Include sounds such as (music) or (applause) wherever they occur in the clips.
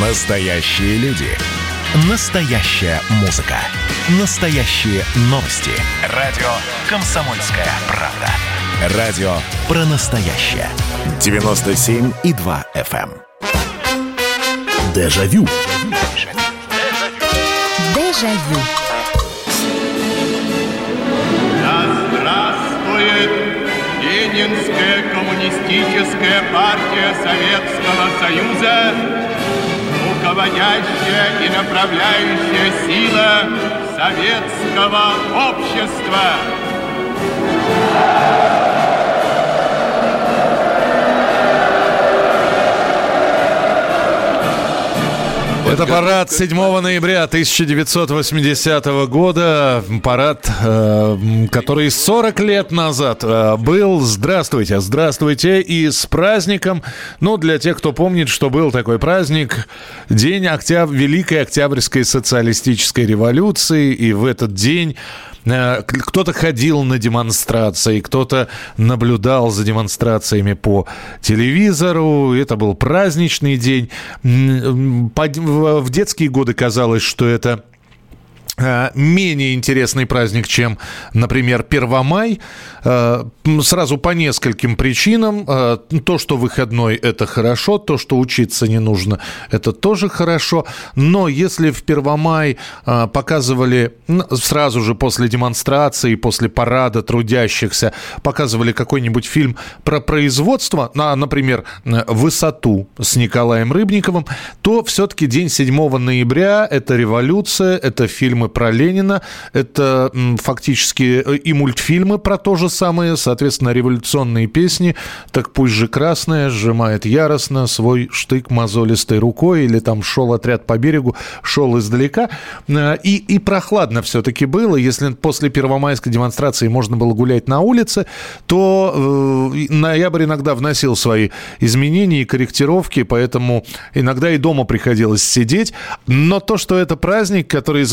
Настоящие люди. Настоящая музыка. Настоящие новости. Радио «Комсомольская правда». Радио про настоящее. 97,2 FM. эм. Дежавю. Дежавю. Да здравствует Ленинская коммунистическая партия Советского Союза, руководящая и направляющая сила советского общества. Это парад 7 ноября 1980 года. Парад, э, который 40 лет назад э, был. Здравствуйте, здравствуйте. И с праздником, ну, для тех, кто помнит, что был такой праздник, День октяб... Великой Октябрьской социалистической революции. И в этот день кто-то ходил на демонстрации, кто-то наблюдал за демонстрациями по телевизору. Это был праздничный день. В детские годы казалось, что это э, менее интересный праздник, чем, например, Первомай. Э, Сразу по нескольким причинам. Э, То, что выходной – это хорошо, то, что учиться не нужно – это тоже хорошо. Но если в Первомай э, показывали сразу же после демонстрации, после парада трудящихся, показывали какой-нибудь фильм про производство, на, например, э, «Высоту» с Николаем Рыбниковым, то все-таки день 7 ноября – это революция, это фильмы про Ленина, это фактически э, и мультфильмы про то же самое, соответственно, революционные песни «Так пусть же красная сжимает яростно свой штык мозолистой рукой» или там «Шел отряд по берегу, шел издалека». Э, И, и прохладно все-таки было. Если после первомайской демонстрации можно было гулять на улице, то э, ноябрь иногда вносил свои изменения и корректировки, поэтому иногда и дома приходилось сидеть. Но то, что это праздник, который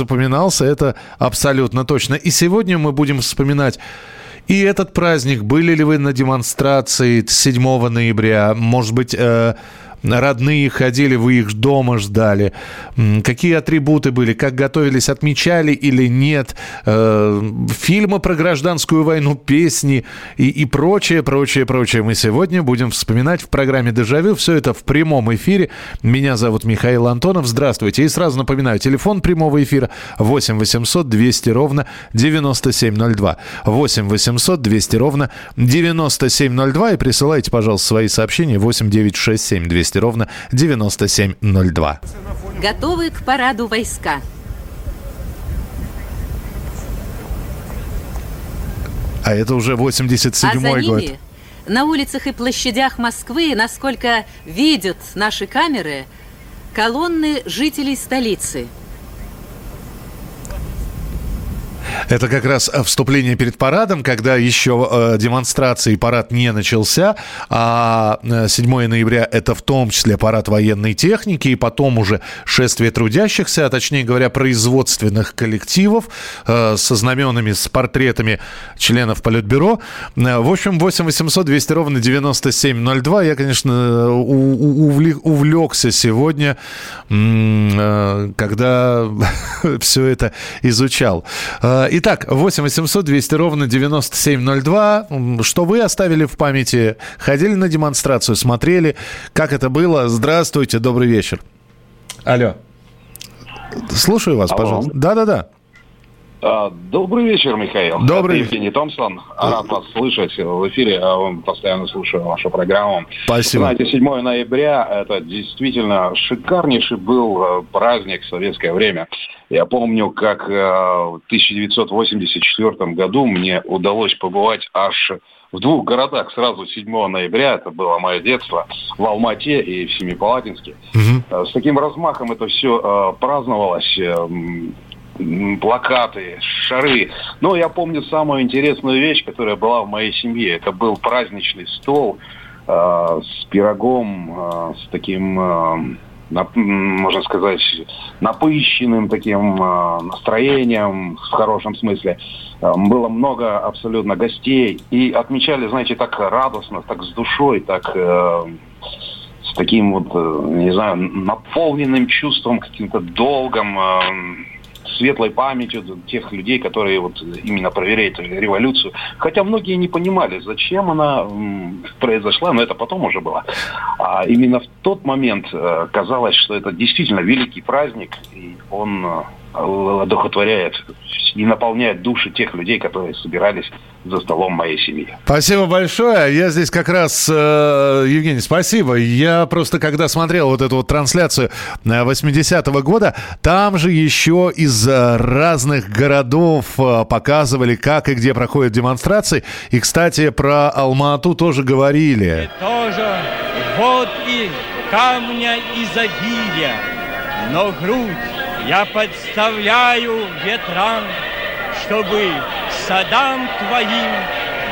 запоминался, это абсолютно точно. И сегодня мы будем вспоминать и этот праздник. Были ли вы на демонстрации 7 ноября? Может быть, э, родные ходили, вы их дома ждали? Какие атрибуты были? Как готовились? Отмечали или нет? Э, Фильмы про гражданскую войну, песни и, и прочее, прочее, прочее. Мы сегодня будем вспоминать в программе «Дежавю». Все это в прямом эфире. Меня зовут Михаил Антонов. Здравствуйте. И сразу напоминаю, телефон прямого эфира 8 800 200 ровно 9702. 8 800 200 ровно 9702. И присылайте, пожалуйста, свои сообщения 8 967 200 ровно 9702. Готовы к параду войска. А это уже А за 87-й год. ними на улицах и площадях Москвы, насколько видят наши камеры, колонны жителей столицы. Это как раз э, вступление перед парадом, когда еще э, демонстрации парад не начался, а э, 7 ноября это в том числе парад военной техники, и потом уже шествие трудящихся, а точнее говоря, производственных коллективов э, со знаменами, с портретами членов Политбюро. Э, В общем, 8 800 200 ровно 9702. Я, конечно, увлекся сегодня, э, когда (laughs) все это изучал. Итак, 8 800 200 ровно 9702. М, Что вы оставили в памяти? Ходили на демонстрацию, смотрели, как это было? Здравствуйте, добрый вечер. Алло. Слушаю вас, Алло. пожалуйста. Да-да-да. А, Добрый вечер, Михаил. Добрый. Это Евгений Томпсон. Рад вас слышать в эфире. а, Постоянно слушаю вашу программу. Спасибо. Знаете, 7 ноября – это действительно шикарнейший был э, праздник в советское время. Я помню, как э, в 1984 году мне удалось побывать аж в двух городах сразу 7 ноября. Это было мое детство. В Алмате и в Семипалатинске. Э, С таким размахом это все праздновалось. Плакаты, шары. Но я помню самую интересную вещь, которая была в моей семье. Это был праздничный стол э, с пирогом, э, с таким, э, нап- можно сказать, напыщенным таким э, настроением, в хорошем смысле. Э, Было много абсолютно гостей. И отмечали, знаете, так радостно, так с душой, так... э, с таким вот, э, не знаю, наполненным чувством, каким-то долгом, э, светлой памятью тех людей, которые вот именно проверяют революцию. Хотя многие не понимали, зачем она произошла, но это потом уже было. А именно в тот момент э, казалось, что это действительно великий праздник, и он одухотворяет и наполняет души тех людей, которые собирались за столом моей семьи. Спасибо большое. Я здесь как раз, э, Евгений, спасибо. Я просто, когда смотрел вот эту вот трансляцию 80-го э, года, там же еще из разных городов э, показывали, как и где проходят демонстрации. И, кстати, про Алмату тоже говорили. И тоже вот и камня изобилия, но грудь я подставляю ветрам, чтобы садам твоим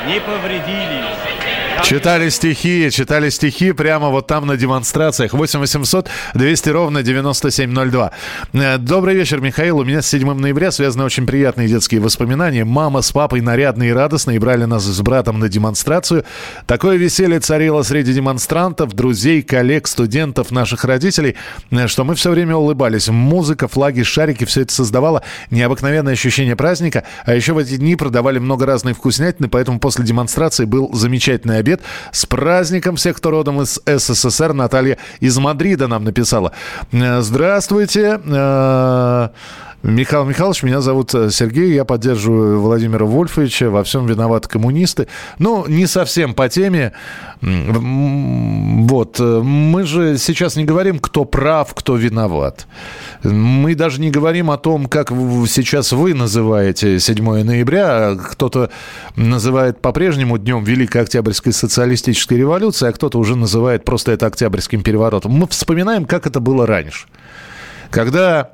не повредили. Читали стихи, читали стихи прямо вот там на демонстрациях. 8 800 200 ровно 9702. Э, добрый вечер, Михаил. У меня с 7 ноября связаны очень приятные детские воспоминания. Мама с папой нарядные и радостные брали нас с братом на демонстрацию. Такое веселье царило среди демонстрантов, друзей, коллег, студентов, наших родителей, э, что мы все время улыбались. Музыка, флаги, шарики, все это создавало необыкновенное ощущение праздника. А еще в эти дни продавали много разной вкуснятины, поэтому после демонстрации был замечательный обед. С праздником всех, кто родом из СССР. Наталья из Мадрида нам написала. Э, здравствуйте. Михаил Михайлович, меня зовут э, Сергей, я поддерживаю Владимира Вольфовича, во всем виноваты коммунисты. Ну, не совсем по теме. Вот, э, мы же сейчас не говорим, кто прав, кто виноват. Мы даже не говорим о том, как сейчас вы называете 7 ноября. Кто-то называет по-прежнему днем Великой Октябрьской социалистической революции, а кто-то уже называет просто это Октябрьским переворотом. Мы вспоминаем, как это было раньше. Когда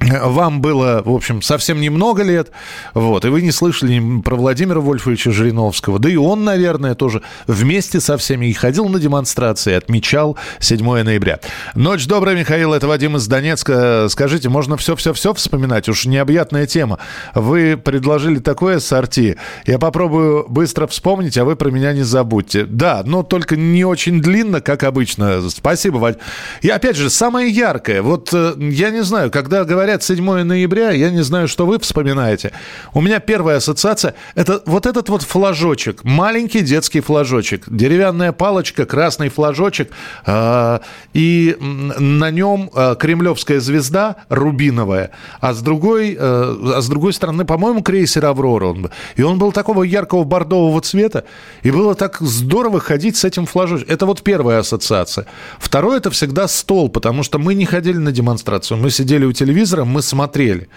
вам было, в общем, совсем немного лет, вот, и вы не слышали про Владимира Вольфовича Жириновского. Да и он, наверное, тоже вместе со всеми и ходил на демонстрации, отмечал 7 ноября. Ночь добрая, Михаил, это Вадим из Донецка. Скажите, можно все-все-все вспоминать? Уж необъятная тема. Вы предложили такое сорти. Я попробую быстро вспомнить, а вы про меня не забудьте. Да, но только не очень длинно, как обычно. Спасибо, Вадим. И опять же, самое яркое. Вот э, я не знаю, когда говорят говорят 7 ноября, я не знаю, что вы вспоминаете. У меня первая ассоциация – это вот этот вот флажочек, маленький детский флажочек, деревянная палочка, красный флажочек, э, и на нем э, кремлевская звезда рубиновая, а с другой, э, а с другой стороны, по-моему, крейсер «Аврора». Он, и он был такого яркого бордового цвета, и было так здорово ходить с этим флажочком. Это вот первая ассоциация. Второе – это всегда стол, потому что мы не ходили на демонстрацию, мы сидели у телевизора, телевизором мы смотрели.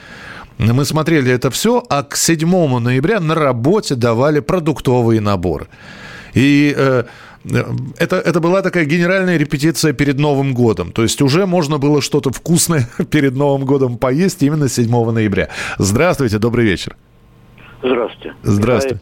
Мы смотрели это все, а к 7 ноября на работе давали продуктовые наборы. И э, это, это была такая генеральная репетиция перед Новым годом. То есть уже можно было что-то вкусное (laughs) перед Новым годом поесть именно 7 ноября. Здравствуйте, добрый вечер. Здравствуйте. Здравствуйте.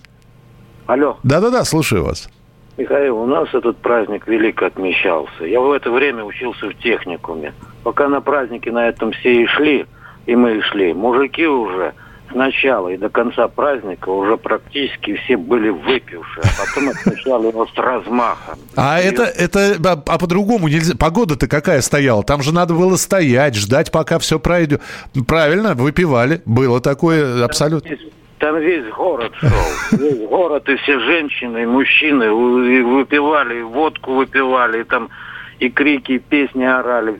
Алло. Да-да-да, слушаю вас. Михаил, у нас этот праздник велико отмечался. Я в это время учился в техникуме. Пока на праздники на этом все и шли, и мы и шли, мужики уже с начала и до конца праздника уже практически все были выпившие, а потом отмечали его с размахом. А и... это, это, а, а по-другому нельзя. Погода-то какая стояла? Там же надо было стоять, ждать, пока все пройдет. Правильно, выпивали. Было такое абсолютно. Там весь город шел. (laughs) Весь город, и все женщины, и мужчины и выпивали, и водку выпивали, и там и крики, и песни орали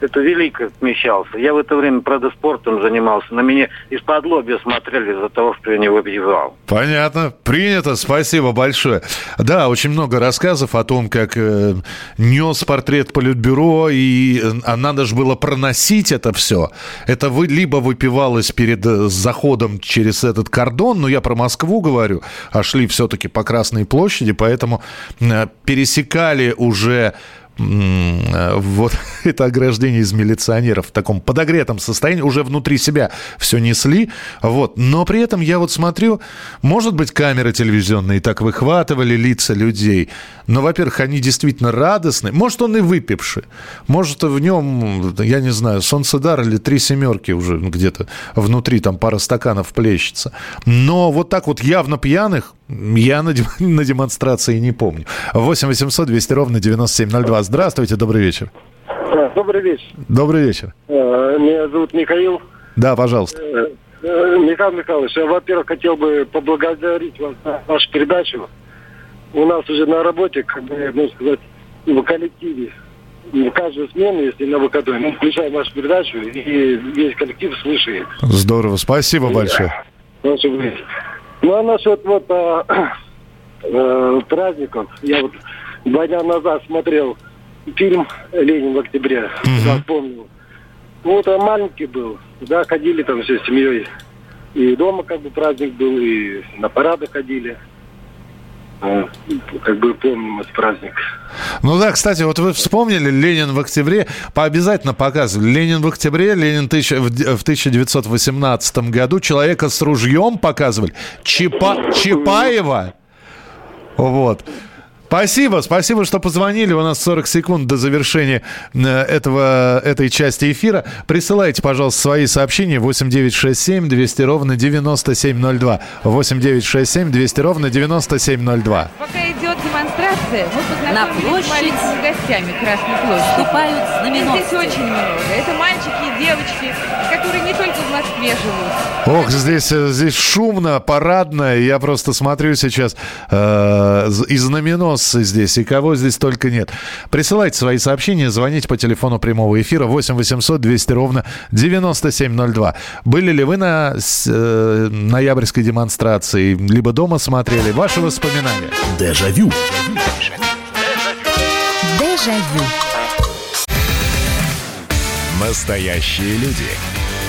это велико отмечался. Я в это время, правда, спортом занимался. На меня из-под лобья смотрели из-за того, что я не выбивал. Понятно. Принято. Спасибо большое. Да, очень много рассказов о том, как э, нес портрет Политбюро, и а надо же было проносить это все. Это вы, либо выпивалось перед э, заходом через этот кордон, но я про Москву говорю, а шли все-таки по Красной площади, поэтому э, пересекали уже Э, вот (laughs) это ограждение из милиционеров в таком подогретом состоянии, уже внутри себя все несли, вот. Но при этом я вот смотрю, может быть, камеры телевизионные так выхватывали лица людей, но, во-первых, они действительно радостны, может, он и выпивший, может, в нем, я не знаю, солнцедар или три семерки уже где-то внутри, там пара стаканов плещется. Но вот так вот явно пьяных я на, (laughs) на демонстрации не помню. 8 800 200 ровно 9702. Здравствуйте, добрый вечер. Добрый вечер. Добрый вечер. Э, меня зовут Михаил. Да, пожалуйста. Э, э, Михаил Михайлович, я, во-первых, хотел бы поблагодарить вас за вашу передачу. У нас уже на работе, как бы, можно сказать, в коллективе в каждую смену, если на выходной, мы включаем вашу передачу, и весь коллектив слышит. Здорово, спасибо большое. Ну, а насчет вот а, а, (clears throat) праздников, я вот два дня назад смотрел фильм «Ленин в октябре», угу. да, помню. Вот он маленький был, да, ходили там все с семьей. И дома как бы праздник был, и на парады ходили. Ну, как бы помним этот праздник. Ну да, кстати, вот вы вспомнили Ленин в октябре, пообязательно показывали. Ленин в октябре, Ленин тысяч, в 1918 году, человека с ружьем показывали. Чапа, Чапаева. Вот. Спасибо, спасибо, что позвонили. У нас 40 секунд до завершения э, этого, этой части эфира. Присылайте, пожалуйста, свои сообщения 8967 200 ровно 9702. 8967 200 ровно 9702. Пока идет демонстрация, мы На площадь с гостями Красной площади. Вступают знаменосцы. Здесь очень много. Это мальчики и девочки, которые не только в Москве живут. Ох, здесь, э, здесь шумно, парадно. Я просто смотрю сейчас э, и знаменосцы здесь, и кого здесь только нет. Присылайте свои сообщения, звоните по телефону прямого эфира 8 800 200 ровно 9702. Были ли вы на э, ноябрьской демонстрации, либо дома смотрели? Ваши воспоминания. Дежавю. Дежавю. Настоящие люди.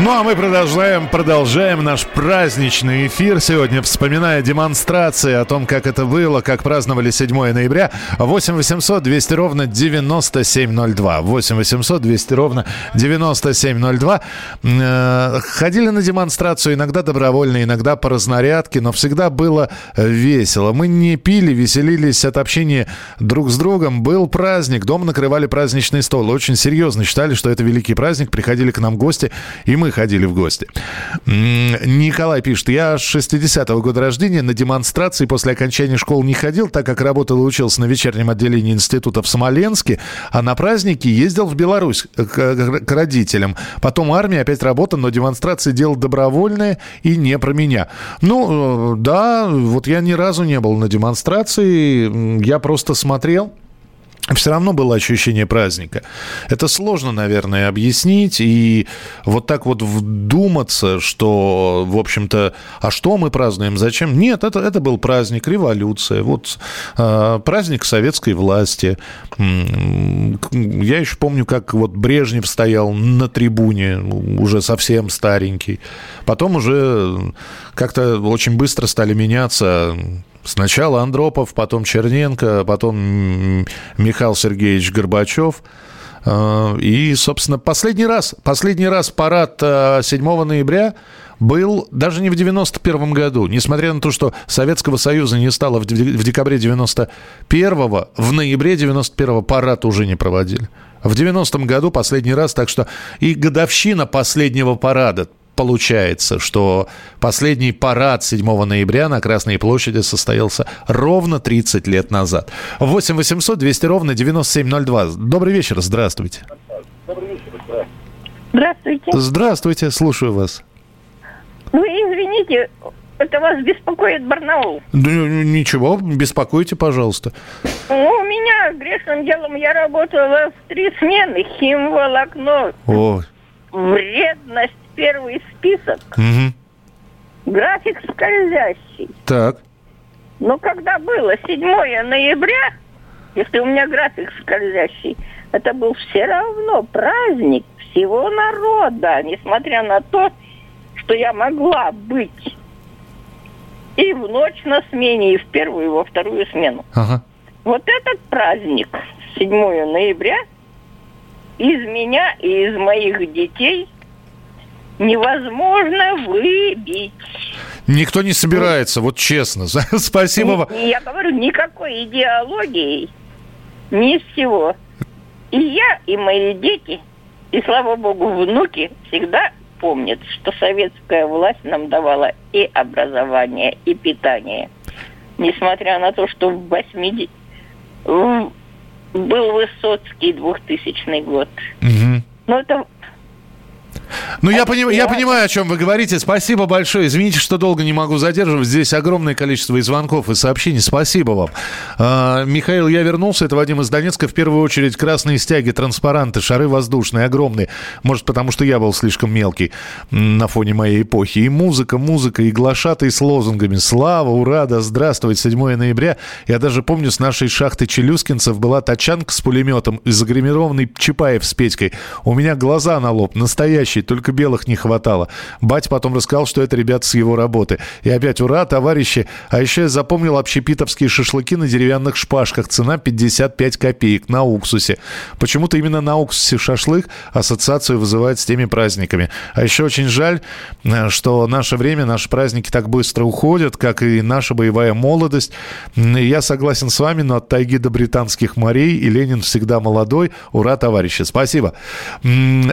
Ну а мы продолжаем, продолжаем наш праздничный эфир сегодня, вспоминая демонстрации о том, как это было, как праздновали 7 ноября. 8 800 200 ровно 9702. 8 800 200 ровно 9702. Э, ходили на демонстрацию, иногда добровольно, иногда по разнарядке, но всегда было весело. Мы не пили, веселились от общения друг с другом. Был праздник, дома накрывали праздничный стол. Очень серьезно считали, что это великий праздник. Приходили к нам гости, и мы ходили в гости. Николай пишет, я 60-го года рождения на демонстрации после окончания школы не ходил, так как работал и учился на вечернем отделении института в Смоленске, а на праздники ездил в Беларусь к, к родителям. Потом армия, опять работа, но демонстрации делал добровольные и не про меня. Ну, э, да, вот я ни разу не был на демонстрации, я просто смотрел все равно было ощущение праздника. Это сложно, наверное, объяснить. И вот так вот вдуматься, что, в общем-то, а что мы празднуем, зачем? Нет, это, это был праздник, революция, вот э, праздник советской власти. Я еще помню, как вот Брежнев стоял на трибуне, уже совсем старенький. Потом уже как-то очень быстро стали меняться Сначала Андропов, потом Черненко, потом Михаил Сергеевич Горбачев. А, и, собственно, последний раз, последний раз парад 7 а, ноября был даже не в 91 году. Несмотря на то, что Советского Союза не стало в декабре 91-го, в ноябре 91-го парад уже не проводили. В 90-м году последний раз, так что и годовщина последнего парада получается, что последний парад 7 ноября на Красной площади состоялся ровно 30 лет назад. 8 800 200 ровно 9702. Добрый вечер, здравствуйте. Здравствуйте. Здравствуйте, слушаю вас. Ну, извините, это вас беспокоит Барнаул. Да, ничего, беспокойте, пожалуйста. Ну, у меня грешным делом я работала в три смены. Химволокно, О, вредность, первый список, мгм. график скользящий. так. Но когда было 7 ноября, если у меня график скользящий, это был все равно праздник всего народа, несмотря на то, что я могла быть и в ночь на смене, и в первую, и во вторую смену. Ага. Вот этот праздник, 7 ноября, из меня и из моих детей невозможно выбить. Никто не собирается, вот честно. (laughs) Спасибо вам. Я говорю, никакой идеологии, ни с чего. И я, и мои дети, и, слава богу, внуки всегда помнят, что советская власть нам давала и образование, и питание. Несмотря на то, что в 80... в- был Высоцкий 2000 год. Мгм. Но это Ну, я, поним- я понимаю, о чем вы говорите. Спасибо большое. Извините, что долго не могу задерживать. Здесь огромное количество и звонков, и сообщений. Спасибо вам. А, Михаил, я вернулся. Это Вадим из Донецка. В первую очередь красные стяги, транспаранты, шары воздушные, огромные. Может, потому что я был слишком мелкий на фоне моей эпохи. И музыка, музыка, и глашатые с лозунгами. Слава, ура, да здравствует, 7 ноября. Я даже помню, с нашей шахты челюскинцев была тачанка с пулеметом и загримированный Чапаев с Петькой. У меня глаза на лоб, настоящие, только белых не хватало. Бать потом рассказал, что это ребята с его работы. И опять ура, товарищи. А еще я запомнил общепитовские шашлыки на деревянных шпажках. Цена 55 копеек на уксусе. Почему-то именно на уксусе шашлык ассоциацию вызывает с теми праздниками. А еще очень жаль, э, что наше время, наши праздники так быстро уходят, как и наша боевая молодость. Я согласен с вами, но от тайги до британских морей и Ленин всегда молодой. Ура, товарищи, спасибо.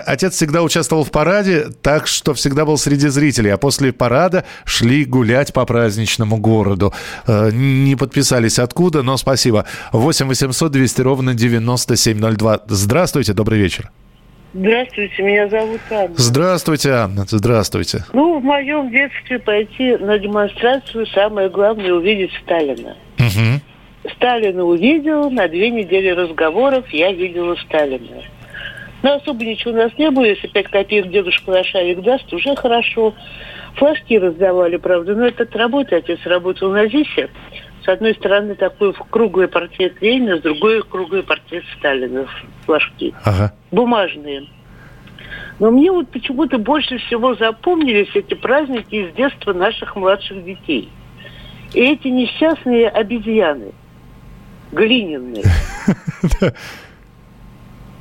Отец всегда участвовал в параде, так что всегда был среди зрителей, а после парада шли гулять по праздничному городу. Э, Не подписались откуда, но спасибо. 8 800 200 ровно 9702. Здравствуйте, добрый вечер. Здравствуйте, меня зовут Анна. Здравствуйте, Анна, здравствуйте. Ну, в моем детстве пойти на демонстрацию самое главное увидеть Сталина. Мгм. Сталина увидел, на две недели разговоров я видела Сталина. Но особо ничего у нас не было, если пять копеек дедушка Лошавик даст, уже хорошо. Флажки раздавали, правда, но это от работы, отец работал на ЗИСе. С одной стороны такой круглый портрет Ленина, с другой круглый портрет Сталина, флажки. Ага. бумажные. Но мне вот почему-то больше всего запомнились эти праздники из детства наших младших детей. И эти несчастные обезьяны, глиняные, (laughs)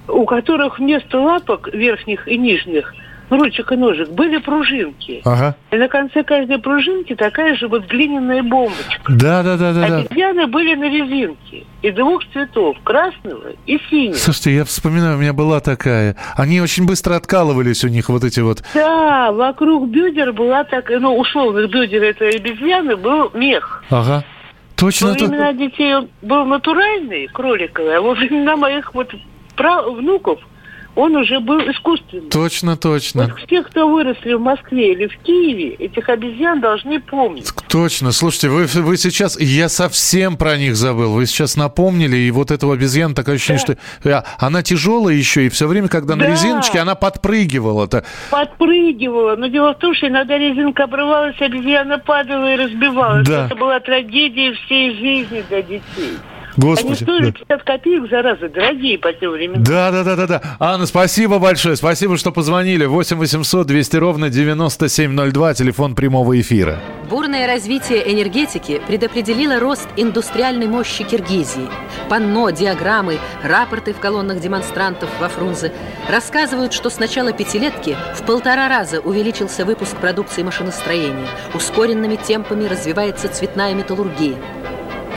у которых вместо лапок верхних и нижних, ручек и ножек, были пружинки. Ага. И на конце каждой пружинки такая же вот глиняная бомбочка. Да, да, да, да, да. Обезьяны были на резинке. И двух цветов, красного и синего. Слушайте, я вспоминаю, у меня была такая. Они очень быстро откалывались у них вот эти вот. Да, вокруг бедер была так, ну, условных бедер этой обезьяны был мех. Ага. Точно. Во то- времена детей он был натуральный, кроликовый, а во времена (laughs) моих вот внуков он уже был искусственный. Точно, точно. Вот все, кто выросли в Москве или в Киеве, этих обезьян должны помнить. Точно. Слушайте, вы, вы сейчас... Я совсем про них забыл. Вы сейчас напомнили, и вот этого обезьяна такое ощущение, что... э, Она тяжелая еще, и все время, когда на Да. резиночке, она подпрыгивала. -то. Подпрыгивала, но дело в том, что иногда резинка обрывалась, обезьяна падала и разбивалась. Да. Это была трагедия всей жизни для детей. Господи, Они стоили да. 50 копеек, зараза, дорогие по тем временам. Да, да, да, да, да. Анна, спасибо большое. Спасибо, что позвонили. 8 800 200 ровно 9702, телефон прямого эфира. Бурное развитие энергетики предопределило рост индустриальной мощи Киргизии. Панно, диаграммы, рапорты в колоннах демонстрантов во Фрунзе рассказывают, что с начала пятилетки в полтора раза увеличился выпуск продукции машиностроения. Ускоренными темпами развивается цветная металлургия.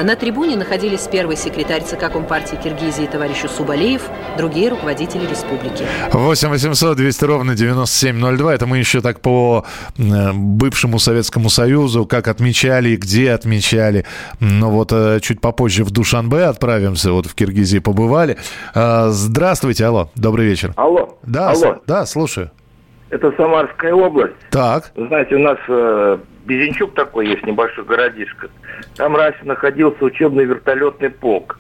На трибуне находились первый секретарь ЦК Компартии Киргизии товарищ Субалеев, другие руководители республики. 8 800 200 ровно 9702. Это мы еще так по э, бывшему Советскому Союзу, как отмечали и где отмечали. Но вот э, чуть попозже в Душанбе отправимся, вот в Киргизии побывали. Э, Здравствуйте, алло, добрый вечер. Алло. Да, Алло. с- да, слушаю. Это Самарская область. Так. Знаете, у нас э, Безенчук такой есть, небольшой городишко. Там раньше находился учебный вертолетный полк.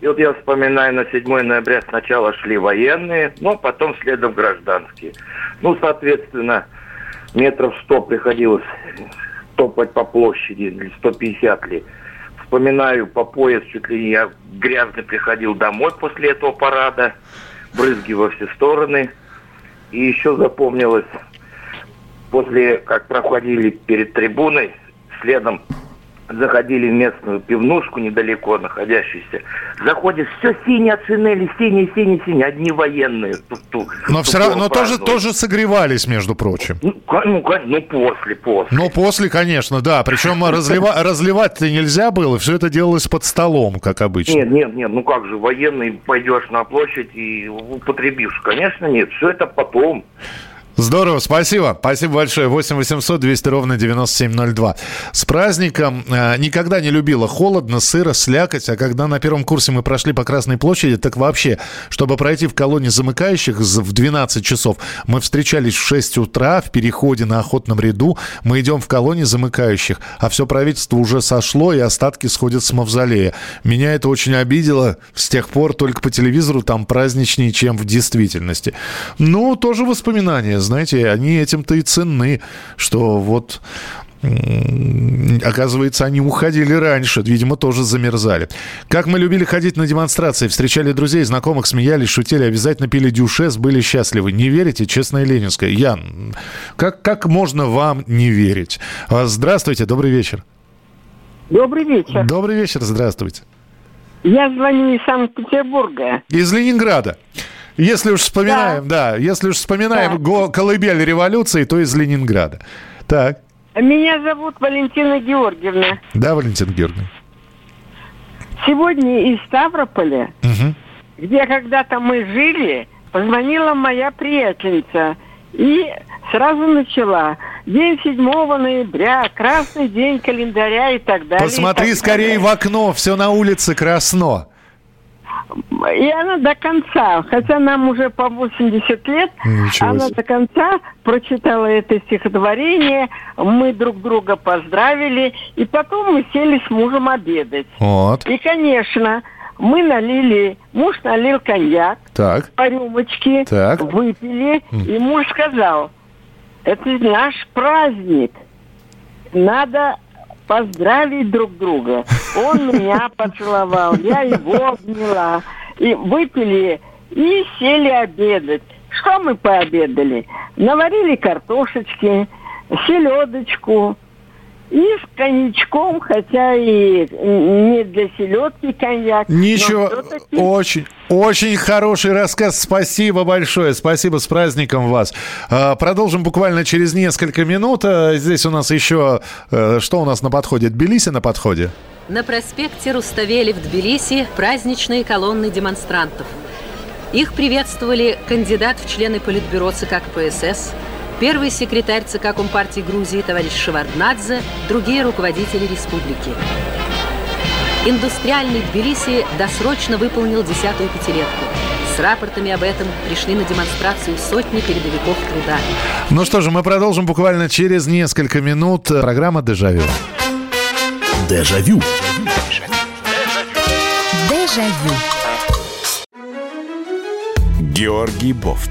И вот я вспоминаю, на 7 ноября сначала шли военные, но потом следом гражданские. Ну, соответственно, метров 100 приходилось топать по площади, или 150 ли. Вспоминаю, по пояс чуть ли не я грязный приходил домой после этого парада, брызги во все стороны. И еще запомнилось, после как проходили перед трибуной, следом заходили в местную пивнушку недалеко находящуюся. Заходишь, все синие оценили, синие, синие, синие, одни военные. Ту-ту, Но все равно, но тоже, тоже согревались, между прочим. Ну, ну, ну, после, после. Ну, после, конечно, да. Причем разлива- разливать-то нельзя было, все это делалось под столом, как обычно. Нет, нет, нет, ну как же, военный пойдешь на площадь и употребишь? Конечно, нет, все это потом. Здорово, спасибо. Спасибо большое. 8 800 200 ровно 9702. С праздником. Э, Никогда не любила холодно, сыро, слякоть. А когда на первом курсе мы прошли по Красной площади, так вообще, чтобы пройти в колонне замыкающих в 12 часов, мы встречались в 6 утра в переходе на охотном ряду. Мы идем в колонне замыкающих, а все правительство уже сошло, и остатки сходят с мавзолея. Меня это очень обидело. С тех пор только по телевизору там праздничнее, чем в действительности. Ну, тоже воспоминания, знаете, они этим-то и ценны, что вот Оказывается, они уходили раньше, видимо, тоже замерзали. Как мы любили ходить на демонстрации, встречали друзей, знакомых, смеялись, шутили, обязательно пили дюшес, были счастливы. Не верите? Честная Ленинская. Ян, как, как можно вам не верить? А, Здравствуйте, добрый вечер. Добрый вечер. Добрый вечер, здравствуйте. Я звоню из Санкт-Петербурга. Из Ленинграда. Если уж вспоминаем, да, если уж вспоминаем го- колыбель революции, то из Ленинграда. Так, Меня зовут Валентина Георгиевна. да, Валентин Георгиевна? Сегодня из Ставрополя, Мгм. где когда-то мы жили, позвонила моя приятельница и сразу начала. День 7 ноября, красный день календаря и так далее. Посмотри так скорее в окно, все на улице красно. И она до конца, хотя нам уже по 80 лет, Ничего она себе. до конца прочитала это стихотворение, мы друг друга поздравили, и потом мы сели с мужем обедать. Вот. И, конечно, мы налили, муж налил коньяк Так. по рюмочке, Так. выпили, и муж сказал, это наш праздник, надо поздравить друг друга. Он меня поцеловал, я его обняла. И выпили, и сели обедать. Что мы пообедали? Наварили картошечки, селедочку, и с коньячком, хотя и не для селедки коньяк. Ничего, очень, очень хороший рассказ. Спасибо большое. Спасибо с праздником вас. А, Продолжим буквально через несколько минут. А, Здесь у нас еще, э, что у нас на подходе? Тбилиси на подходе? На проспекте Руставели в Тбилиси праздничные колонны демонстрантов. Их приветствовали кандидат в члены Политбюро ЦК КПСС, первый секретарь ЦК Компартии Грузии товарищ Шеварднадзе, другие руководители республики. Индустриальный Тбилиси досрочно выполнил десятую пятилетку. С рапортами об этом пришли на демонстрацию сотни передовиков труда. Ну что же, мы продолжим буквально через несколько минут. Программа «Дежавю». Дежавю. Дежавю. Георгий Бофт.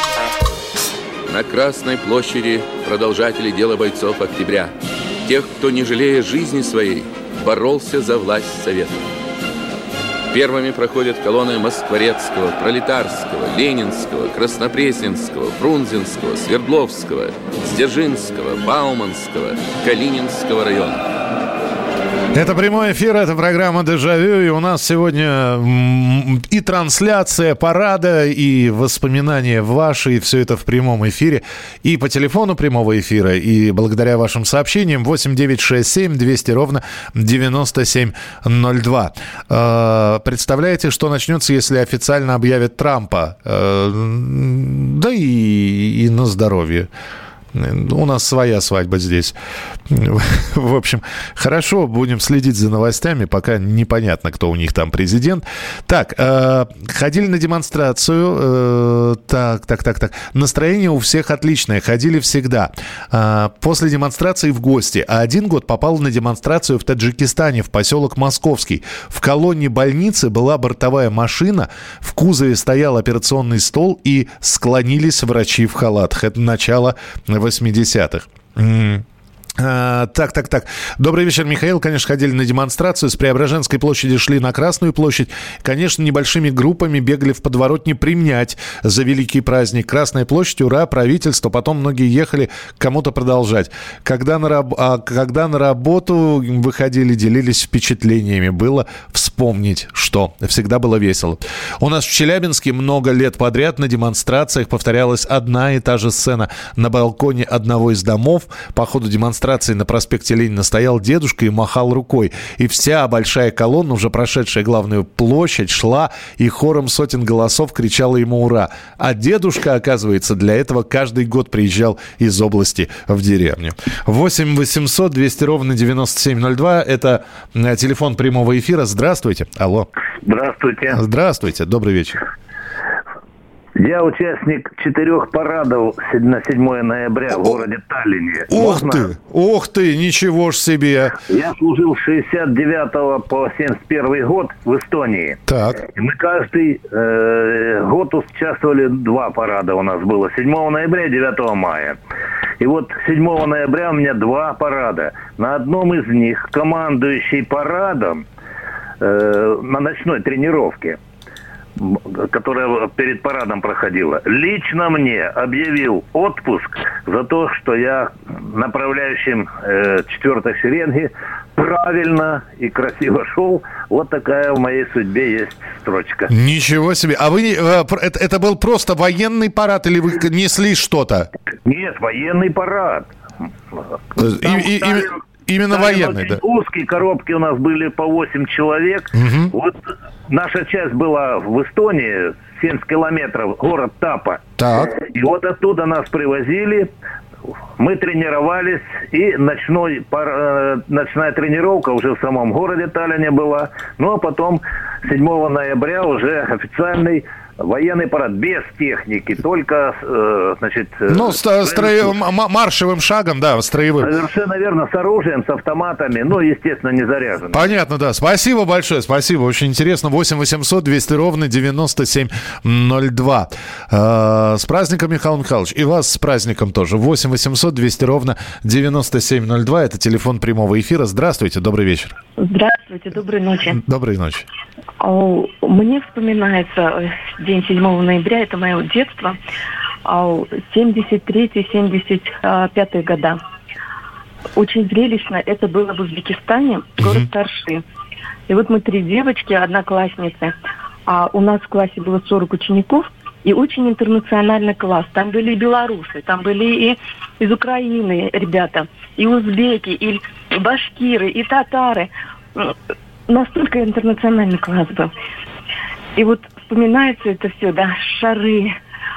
На Красной площади продолжатели дела бойцов октября. Тех, кто, не жалея жизни своей, боролся за власть Советов. Первыми проходят колонны Москворецкого, Пролетарского, Ленинского, Краснопресненского, Фрунзенского, Свердловского, Сдержинского, Бауманского, Калининского района. Это прямой эфир, это программа «Дежавю», и у нас сегодня и трансляция парада, и воспоминания ваши, и все это в прямом эфире, и по телефону прямого эфира, и благодаря вашим сообщениям 8967 200 ровно 9702. Э, представляете, что начнется, если официально объявят Трампа? Э, да и, и на здоровье. У нас своя свадьба здесь. (laughs) В общем, хорошо, будем следить за новостями, пока непонятно, кто у них там президент. Так, э, ходили на демонстрацию. Э, так, так, так, так. Настроение у всех отличное. Ходили всегда. Э, после демонстрации в гости. А один год попал на демонстрацию в Таджикистане, в поселок Московский. В колонне больницы была бортовая машина, в кузове стоял операционный стол и склонились врачи в халатах. Это начало 80-х. А, так, так, так. Добрый вечер, Михаил. Конечно, ходили на демонстрацию. С Преображенской площади шли на Красную площадь. Конечно, небольшими группами бегали в подворотне примнять за великий праздник. Красная площадь, ура, правительство. Потом многие ехали кому-то продолжать. Когда на, раб... а, когда на работу выходили, делились впечатлениями. Было вспомнить, что всегда было весело. У нас в Челябинске много лет подряд на демонстрациях повторялась одна и та же сцена. На балконе одного из домов по ходу демонстрации демонстрации на проспекте Ленина стоял дедушка и махал рукой. И вся большая колонна, уже прошедшая главную площадь, шла и хором сотен голосов кричала ему «Ура!». А дедушка, оказывается, для этого каждый год приезжал из области в деревню. 8 800 200 ровно 9702. Это э, телефон прямого эфира. Здравствуйте. Алло. Здравствуйте. Здравствуйте. Добрый вечер. Я участник четырех парадов на 7 ноября в городе Таллине. Ух Можно? ты, ух ты, ничего ж себе. Я служил с 69 по 71 год в Эстонии. Так. И мы каждый э, год участвовали, два парада у нас было, 7 ноября и 9 мая. И вот 7 ноября у меня два парада. На одном из них командующий парадом э, на ночной тренировке – которая перед парадом проходила, лично мне объявил отпуск за то, что я направляющим э, четвертой шеренги правильно и красиво шел. Вот такая в моей судьбе есть строчка. Ничего себе. А вы, э, это, это был просто военный парад или вы несли что-то? Нет, военный парад. Там и, и, Именно военный, да. Узкие коробки у нас были по 8 человек. Угу. Вот наша часть была в Эстонии, 70 километров, город Тапа. Так. И вот оттуда нас привозили, мы тренировались, и ночной, пар, э, ночная тренировка уже в самом городе Таллине была. Ну, а потом 7 ноября уже официальный военный парад без техники, только, э, значит... Э, ну, с, строевым, маршевым шагом, да, строевым. Совершенно верно, с оружием, с автоматами, ну, естественно, не заряженным. Понятно, да. Спасибо большое, спасибо, очень интересно. 8 800 200 ровно 9702. Э, с праздником, Михаил Михайлович, и вас с праздником тоже. 8 800 200 ровно 9702, это телефон прямого эфира. Здравствуйте, добрый вечер. Здравствуйте, доброй ночи. Доброй ночи. Мне вспоминается э, день 7 ноября, это мое детство, 73-75 а, года. Очень зрелищно это было в Узбекистане, город Тарши. И вот мы три девочки, одноклассницы, а у нас в классе было 40 учеников, и очень интернациональный класс. Там были и белорусы, там были и из Украины ребята, и узбеки, и башкиры, и татары. Настолько интернациональный класс был. И вот вспоминается это все, да, шары,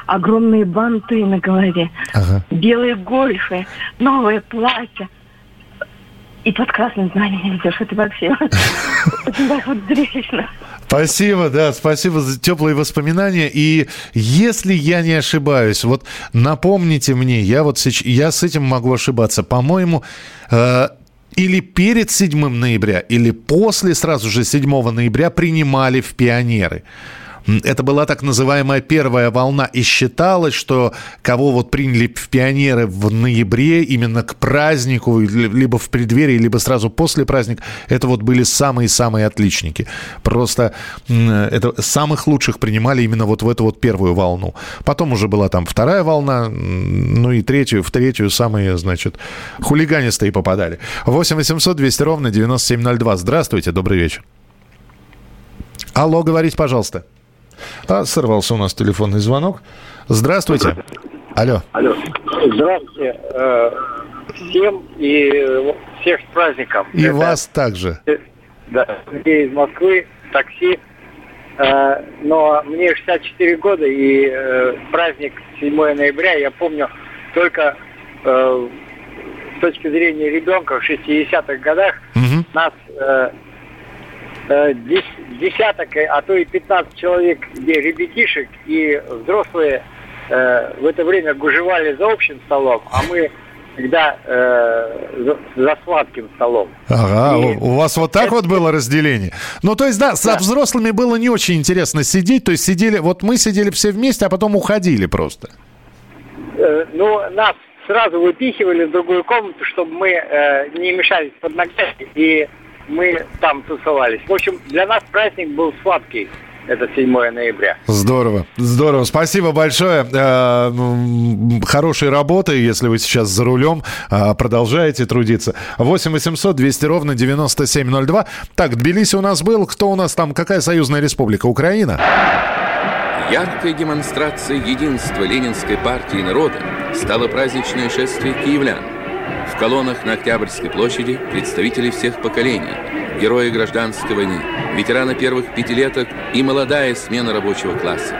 огромные банты на голове, ага. белые гольфы, новое платье. И под красным знаменем идешь. Это вообще (laughs) очень так вот зрелищно. Спасибо, да, спасибо за теплые воспоминания. И если я не ошибаюсь, вот напомните мне, я вот сейчас, я с этим могу ошибаться. По-моему, э, или перед 7 ноября, или после сразу же 7 ноября принимали в пионеры. Это была так называемая первая волна, и считалось, что кого вот приняли в пионеры в ноябре именно к празднику, ли- либо в преддверии, либо сразу после праздника, это вот были самые-самые отличники. Просто это самых лучших принимали именно вот в эту вот первую волну. Потом уже была там вторая волна, ну и третью, в третью самые, значит, хулиганистые попадали. 8 800 200 ровно 9702. Здравствуйте, добрый вечер. Алло, говорите, пожалуйста. А, сорвался у нас телефонный звонок. Здравствуйте. Алло. Алло. Здравствуйте. э, Всем и э, всех с праздником. И Это, вас также. э, Да, я из Москвы, такси. Но мне 64 года, и праздник 7 ноября я помню только с точки зрения ребенка в 60-х годах нас э, дес- десяток, а то и 15 человек, где ребятишек и взрослые э, в это время гужевали за общим столом, а мы всегда э, за, за сладким столом. Ага, И- у вас вот так вот было разделение. Ну, то есть, да, со взрослыми было не очень интересно сидеть. То есть, сидели, вот мы сидели все вместе, а потом уходили просто. Э, ну, нас сразу выпихивали в другую комнату, чтобы мы э, не мешались под ногами, и мы там тусовались. В общем, для нас праздник был сладкий. Это 7 ноября. Здорово, здорово. Спасибо большое. Э, Хорошей работы, если вы сейчас за рулем, э, продолжаете трудиться. 8 800 200 ровно 9702. Так, Тбилиси у нас был. Кто у нас там? Какая союзная республика? Украина? Яркой демонстрацией единства Ленинской партии и народа стало праздничное шествие киевлян. В колоннах на Октябрьской площади представители всех поколений, герои гражданской войны, ветераны первых пятилеток и молодая смена рабочего класса.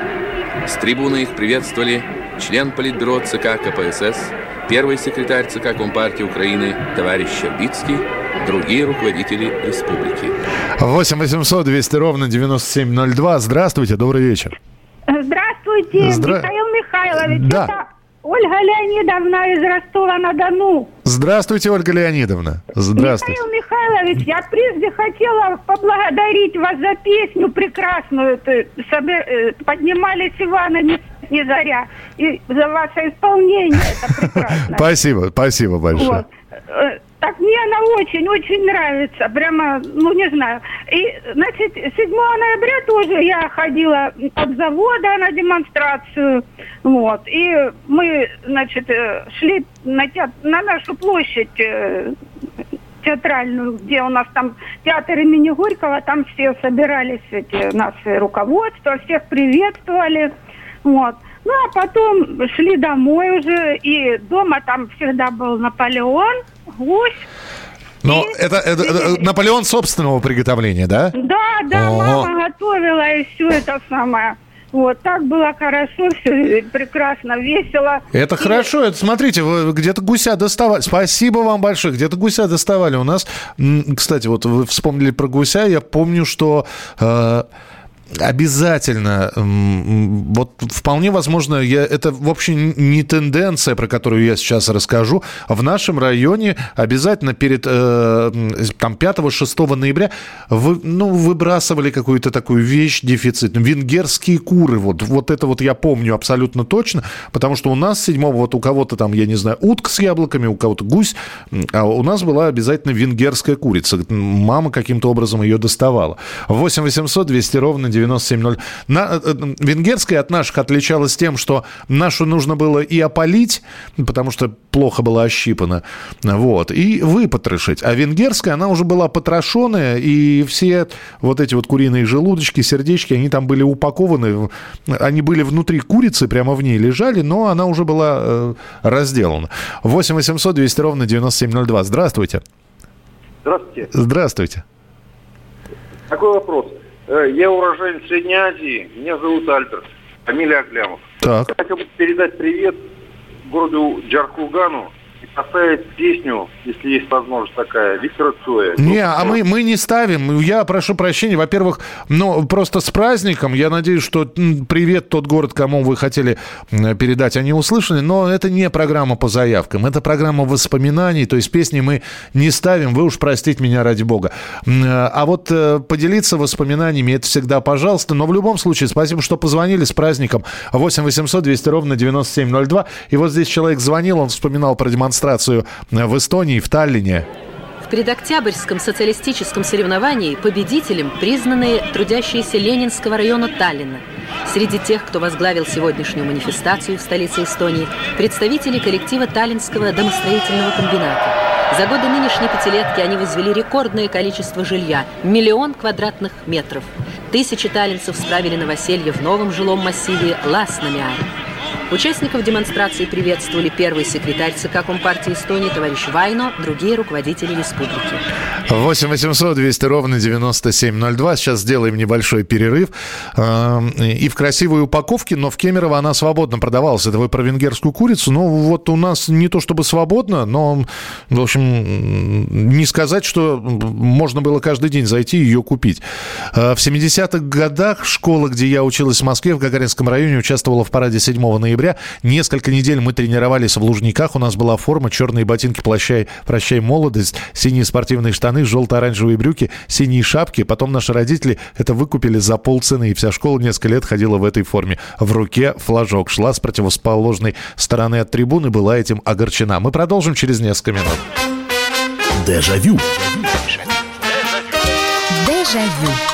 С трибуны их приветствовали член Политбюро ЦК КПСС, первый секретарь ЦК Компартии Украины товарищ Щербицкий, другие руководители республики. 8 800 200 ровно 9702. Здравствуйте, добрый вечер. Здравствуйте, Здра- Михаил Михайлович. Да. Это Ольга Леонидовна из Ростова-на-Дону. Здравствуйте, Ольга Леонидовна. Здравствуйте. Михаил Михайлович, я прежде хотела поблагодарить вас за песню прекрасную. Э, Поднимались Ивана не, не заря. И за ваше исполнение. Это прекрасно. (laughs) Спасибо, спасибо большое. Вот. Так мне она очень-очень нравится. Прямо, ну не знаю. И, значит, 7 ноября тоже я ходила от завода на демонстрацию. Вот. И мы, значит, э, шли на, теат- на нашу площадь э, театральную, где у нас там театр имени Горького, там все собирались, эти наши руководства, всех приветствовали. Вот. Ну, а потом шли домой уже, и дома там всегда был Наполеон, гусь. Но это, это- это Наполеон собственного приготовления, да? Да, да, О. мама готовила, и все это самое. Вот, так было хорошо, все прекрасно, весело. Это хорошо. Это смотрите, вы где-то гуся доставали. Спасибо вам большое. Где-то гуся доставали. У нас, кстати, вот вы вспомнили про гуся. Я помню, что э, обязательно, вот вполне возможно, я, это, в общем, не тенденция, про которую я сейчас расскажу. В нашем районе обязательно перед э, там 5-6 ноября вы, ну, выбрасывали какую-то такую вещь дефицитную. Венгерские куры, вот, вот это вот я помню абсолютно точно, потому что у нас 7 вот у кого-то там, я не знаю, утка с яблоками, у кого-то гусь, а у нас была обязательно венгерская курица. Мама каким-то образом ее доставала. 8 800 200 ровно 9702. На, э, э, венгерская от наших отличалась тем, что нашу нужно было и опалить, потому что плохо была ощипана, вот, и выпотрошить. А венгерская, она уже была потрошенная, и все вот эти вот куриные желудочки, сердечки, они там были упакованы, они были внутри курицы, прямо в ней лежали, но она уже была э, разделана. 8 800 200 ровно 9702. Здравствуйте. Здравствуйте. Здравствуйте. Такой вопрос. Э, Я уроженец Средней Азии. Меня зовут Альберт. Фамилия Аглямов. Так. Я хотел бы передать привет городу Джаркугану поставить песню, если есть возможность такая, Виктора Цоя. Не, а мы, мы не ставим. Я прошу прощения. Во-первых, ну, просто с праздником. Я надеюсь, что привет тот город, кому вы хотели передать, они услышали. Но это не программа по заявкам. Это программа воспоминаний. То есть песни мы не ставим. Вы уж простите меня ради бога. А вот э, поделиться воспоминаниями, это всегда пожалуйста. Но в любом случае, спасибо, что позвонили с праздником. 8 800 200 ровно 9702. И вот здесь человек звонил, он вспоминал про демонстрацию в Эстонии, в Таллине. В предоктябрьском социалистическом соревновании победителем признаны трудящиеся Ленинского района Таллина. Среди тех, кто возглавил сегодняшнюю манифестацию в столице Эстонии, представители коллектива Таллинского домостроительного комбината. За годы нынешней пятилетки они возвели рекордное количество жилья – миллион квадратных метров. Тысячи таллинцев справили новоселье в новом жилом массиве Ласнамиар. Участников демонстрации приветствовали первый секретарь ЦК Компартии Эстонии товарищ Вайно, другие руководители республики. 8 800 200 ровно 9702. Сейчас сделаем небольшой перерыв. Эм, И в красивой упаковке, но в Кемерово она свободно продавалась. Это вы про венгерскую курицу. Ну, вот у нас не то чтобы свободно, но, в общем, не сказать, что можно было каждый день зайти и ее купить. Э, В 70-х годах школа, где я училась в Москве, в Гагаринском районе, участвовала в параде 7 ноября. Несколько недель мы тренировались в Лужниках. У нас была форма, черные ботинки, прощай, прощай молодость, синие спортивные штаны, желто-оранжевые брюки, синие шапки. Потом наши родители это выкупили за полцены, и вся школа несколько лет ходила в этой форме. В руке флажок. Шла с противоположной стороны от трибуны, была этим огорчена. Мы продолжим через несколько минут. Дежавю. Дежавю. Это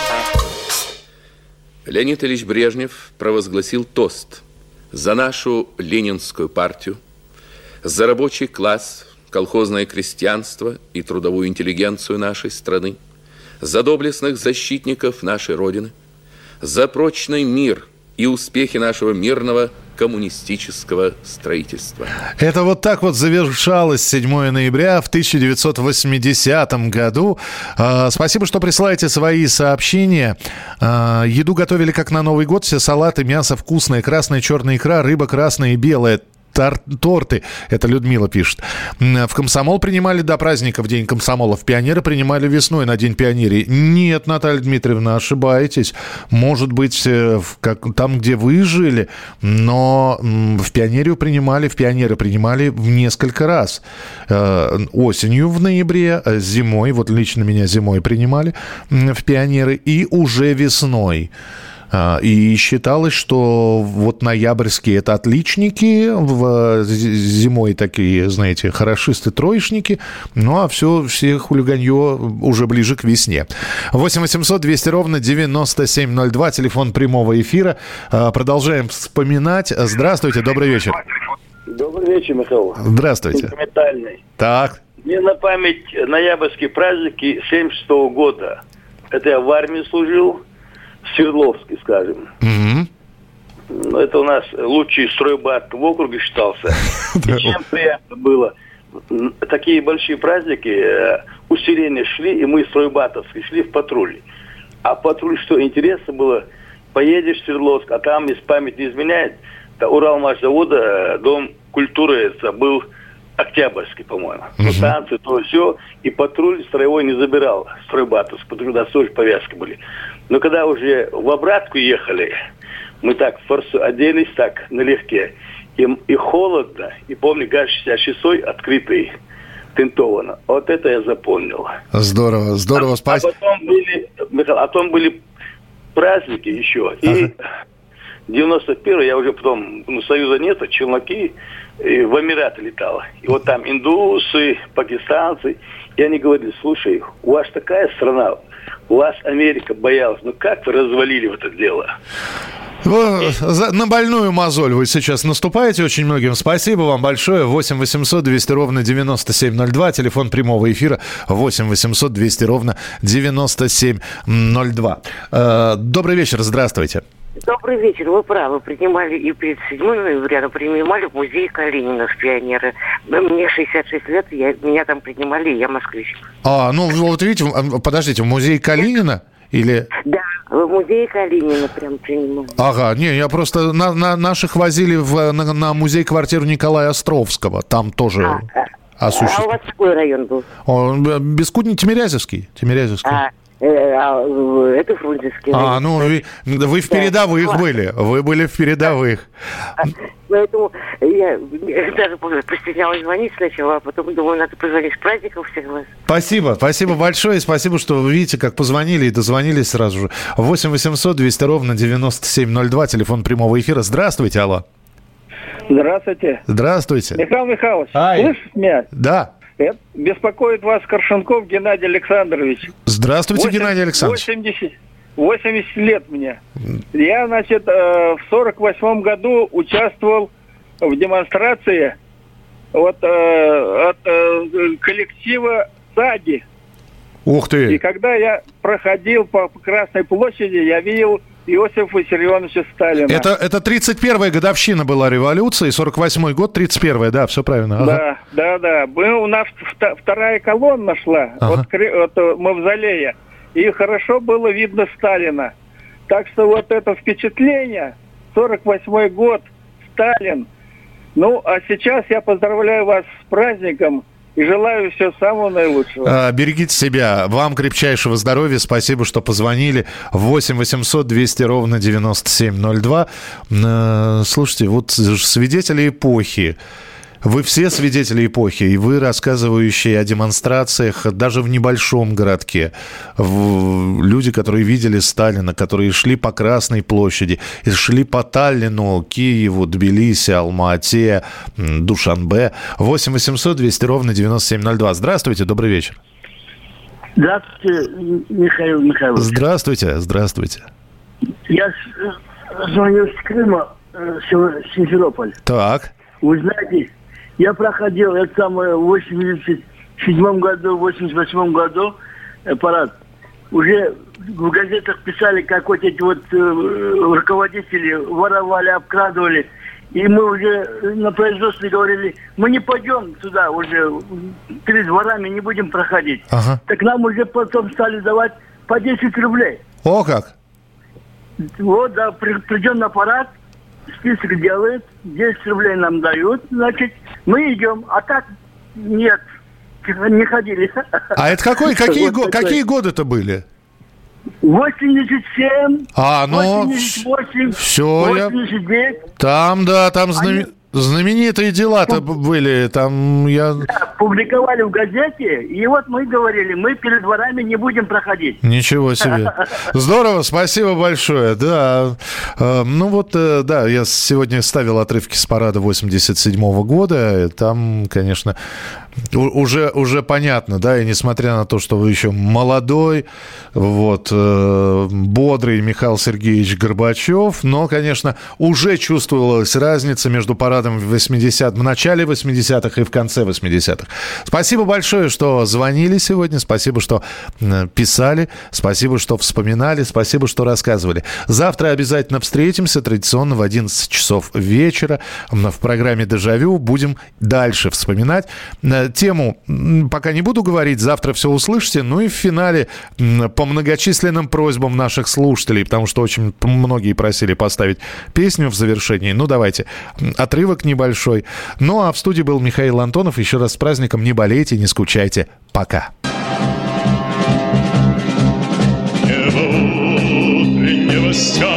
Леонид Ильич Брежнев провозгласил тост за нашу ленинскую партию, за рабочий класс, колхозное крестьянство и трудовую интеллигенцию нашей страны, за доблестных защитников нашей Родины, за прочный мир и успехи нашего мирного коммунистического строительства. Это вот так вот завершалось 7 ноября в 1980 году. А, Спасибо, что присылаете свои сообщения. А, Еду готовили как на Новый год. Все салаты, мясо вкусное, красная, черная икра, рыба красная и белая. Тор- торты, это Людмила пишет. В комсомол принимали до праздника в День комсомола. В пионеры принимали весной на День пионерии. Нет, Наталья Дмитриевна, ошибаетесь. Может быть, э, в как, там, где вы жили, но в пионерию принимали, в пионеры принимали в несколько раз. Э, Осенью в ноябре, э, зимой, вот лично меня зимой принимали в пионеры, и уже весной. А, И считалось, что вот ноябрьские это отличники, в, зимой такие, знаете, хорошисты-троечники, ну а все, все хулиганье уже ближе к весне. 8 800 200 ровно 9702, телефон прямого эфира. А, Продолжаем вспоминать. Здравствуйте, добрый вечер. Добрый вечер, Михаил. Здравствуйте. Так, Мне на память ноябрьские праздники 76 года. Это я в армии служил, Свердловске, скажем. Ну, Это у нас лучший стройбат в округе считался. (laughs) И чем приятно было. Такие большие праздники, э, усиления шли, и мы стройбатовские шли в патруль. А патруль, что интересно было, поедешь в Свердловск, а там, если память не изменяет, Уралмашзавода э, дом культуры это был Октябрьский, по-моему. Ну, танцы, то все. И патруль строевой не забирал стройбатовск, потому что тоже повязки были. Но когда уже в обратку ехали, мы так форсу оделись так налегке. И, и холодно, и помню, ГАЗ-66 открытый, тентовано. Вот это я запомнил. здорово, здорово, А спасибо. потом были, Михаил, а потом были праздники еще. И 91 я уже потом, ну, Союза нет, челноки, и в Эмираты летал. И вот там индусы, пакистанцы, и они говорили, слушай, у вас такая страна, вас Америка боялась, ну как вы развалили вот это дело? На больную мозоль вы сейчас наступаете очень многим. Спасибо вам большое. 8 800 200 ровно 9702. Телефон прямого эфира 8 800 200 ровно 9702. Э, Добрый вечер, здравствуйте. Добрый вечер. Вы правы. Принимали и перед 7 ноября, но принимали в музее Калинина в Пионеры. Мне 66 лет, я, меня там принимали, и я москвич. А, ну вот видите, в- подождите, в музее Калинина или... Да, в музее Калинина прям принимали. Ага, не, я просто на, на- наших возили в, на, на музей-квартиру Николая Островского. Там тоже А, а осуществляли. у вас какой район был? Он, э, Бескудни Тимирязевский. Тимирязевский. А, а, это Фрунзенский А, ну вы, вы в Да. передовых Ладно. были. Вы были в передовых. Поэтому я даже постеснялась звонить сначала, а потом думаю, надо позвонить с праздником всех вас. Спасибо, спасибо большое. и Спасибо, что вы видите, как позвонили и дозвонились сразу же. 8 800 200 ровно 9702, телефон прямого эфира. Здравствуйте, алло. Здравствуйте. Здравствуйте. Михаил Михайлович, Ай. слышите меня? Да. Это беспокоит вас Коршенков Геннадий Александрович. Здравствуйте, Восемь- Геннадий Александрович. 80, 80 лет мне. Я, значит, э, в 48 году участвовал в демонстрации вот, э, от э, коллектива САДИ. Ух И ты. когда я проходил по Красной площади, я видел Иосифа Виссарионовича Сталина. Это, это 31-я годовщина была революции, 48-й год, 31-я, да, все правильно. Ага. Да, да, да. Мы, у нас вторая колонна шла Ага. от, от э, мавзолея, и хорошо было видно Сталина. Так что вот это впечатление, 48 год, Сталин. Ну, а сейчас я поздравляю вас с праздником и желаю всего самого наилучшего. А, Берегите себя. Вам крепчайшего здоровья. Спасибо, что позвонили. 8 800 200 ровно 9702. Э, Слушайте, вот свидетели эпохи. Вы все свидетели эпохи, и вы рассказывающие о демонстрациях даже в небольшом городке. В- Люди, которые видели Сталина, которые шли по Красной площади, шли по Таллину, Киеву, Тбилиси, Алма-Ате, Душанбе. 8 800 200 ровно 9702. Здравствуйте, добрый вечер. Здравствуйте, Михаил Михайлович. Здравствуйте, здравствуйте. Я с- звоню с Крыма, э, Симферополь. Так. Вы знаете, я проходил это самое в 87 году, в 88 году э, парад. Уже в газетах писали, как вот эти вот э, руководители воровали, обкрадывали. И мы уже на производстве говорили, мы не пойдем туда уже, перед ворами не будем проходить. Ага. Так нам уже потом стали давать по 10 рублей. О, как? Вот, да, при- придем на парад, список делают, 10 рублей нам дают, значит, мы идем, а так нет, не ходили. А это какой, (laughs) какие, Вот го- какие годы-то были? 87, А, ну, 88, всё, я- 89. Там, да, там знаме- знаменитые дела-то были. Там я... Публиковали в газете, и вот мы говорили, мы перед дворами не будем проходить. Ничего себе. (laughs) Здорово, спасибо большое. Да, Э, ну вот, э, да, я сегодня ставил отрывки с парада 87 года. Там, конечно, уже, уже понятно, да, и несмотря на то, что вы еще молодой, вот, э, бодрый Михаил Сергеевич Горбачев, но, конечно, уже чувствовалась разница между парадом в 80 в начале 80-х и в конце 80-х. Спасибо большое, что звонили сегодня, спасибо, что э, писали, спасибо, что вспоминали, спасибо, что рассказывали. Завтра обязательно встретимся, традиционно в 11 часов вечера в программе «Дежавю». Будем дальше вспоминать. Тему пока не буду говорить, завтра все услышите. Ну и в финале по многочисленным просьбам наших слушателей, потому что очень многие просили поставить песню в завершении. Ну давайте, отрывок небольшой. Ну а в студии был Михаил Антонов. Еще раз с праздником. Не болейте, не скучайте. Пока. стяг,